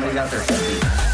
Looks like somebody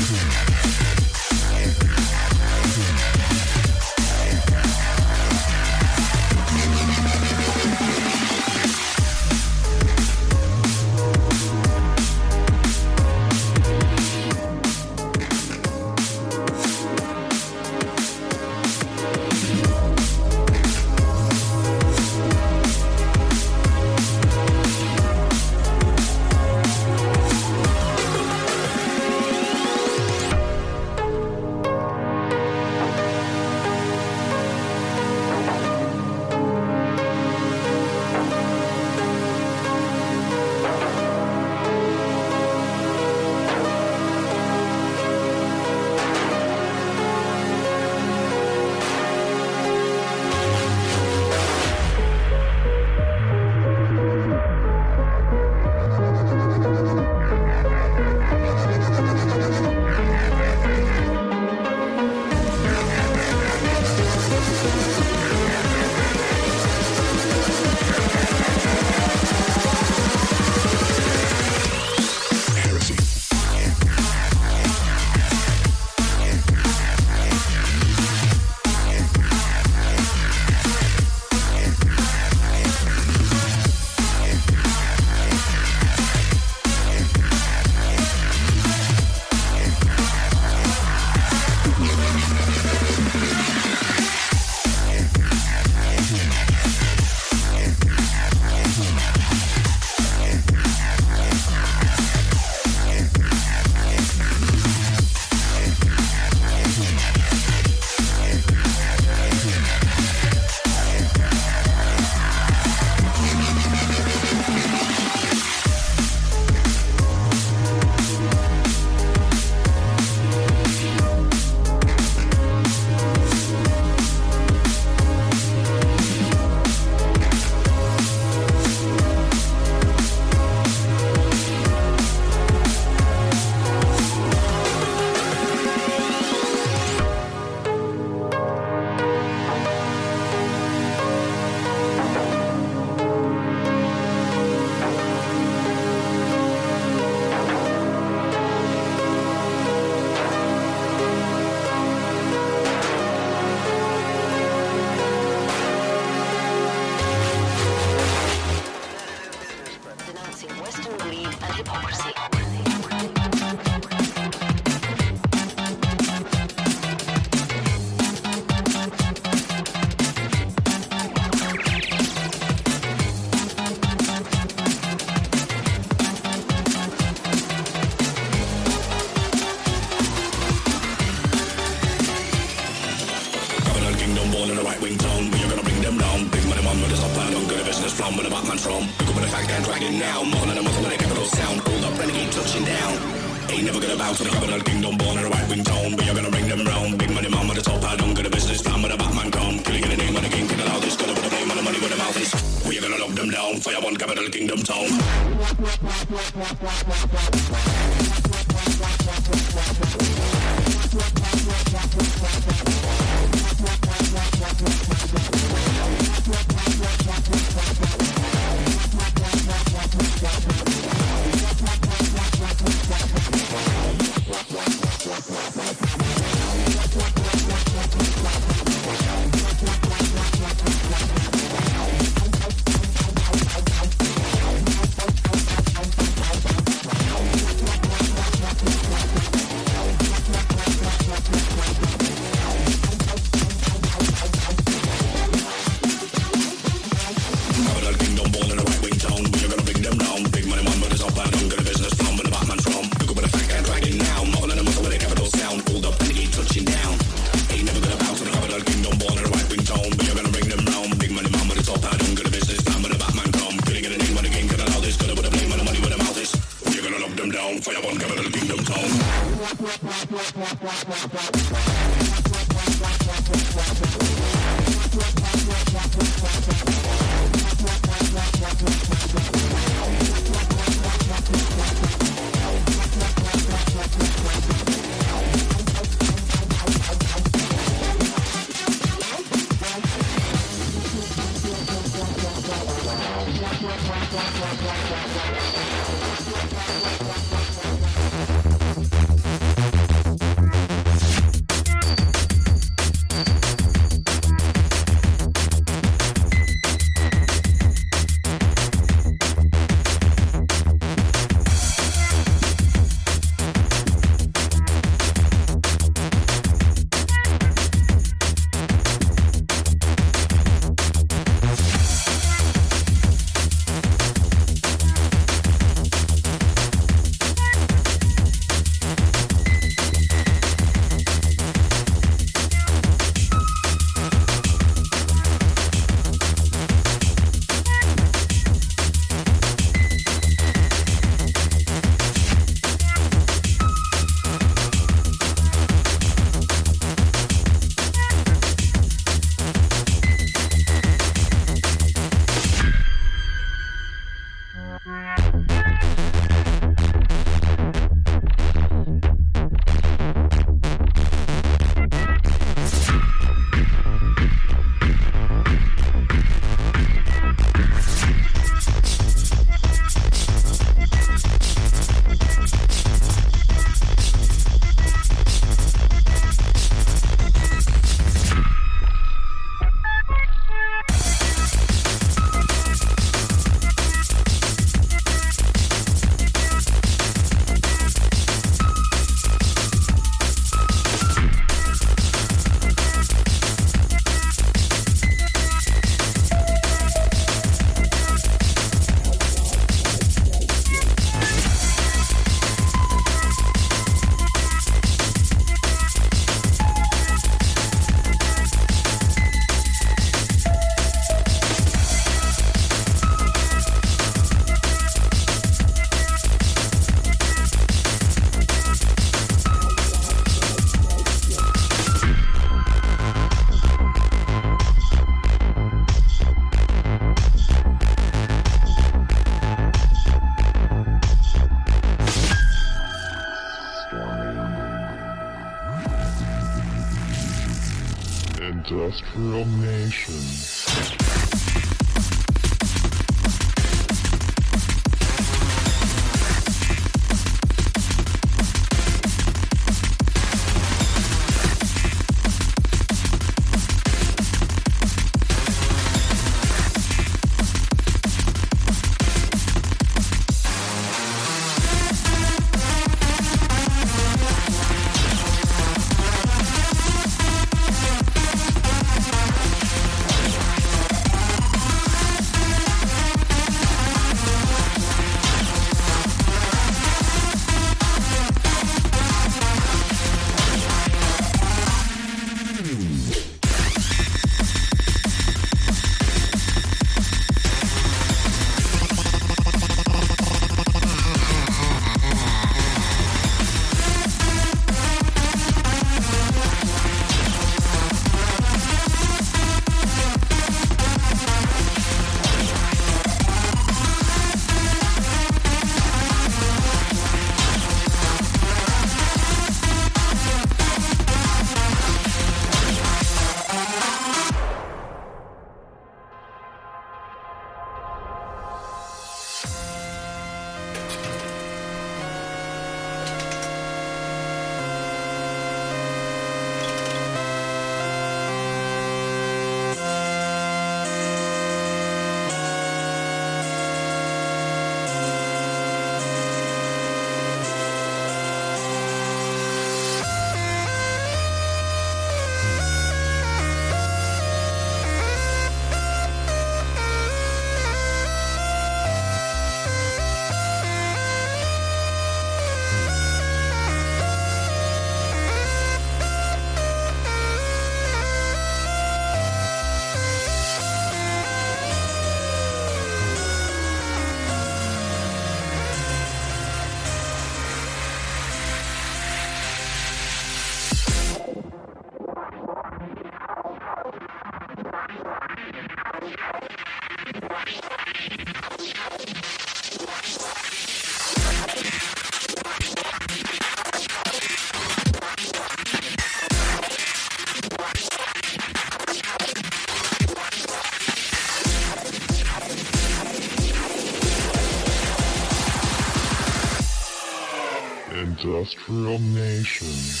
Industrial Nation.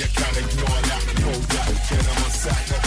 you can't ignore that. Hold that, get on my side.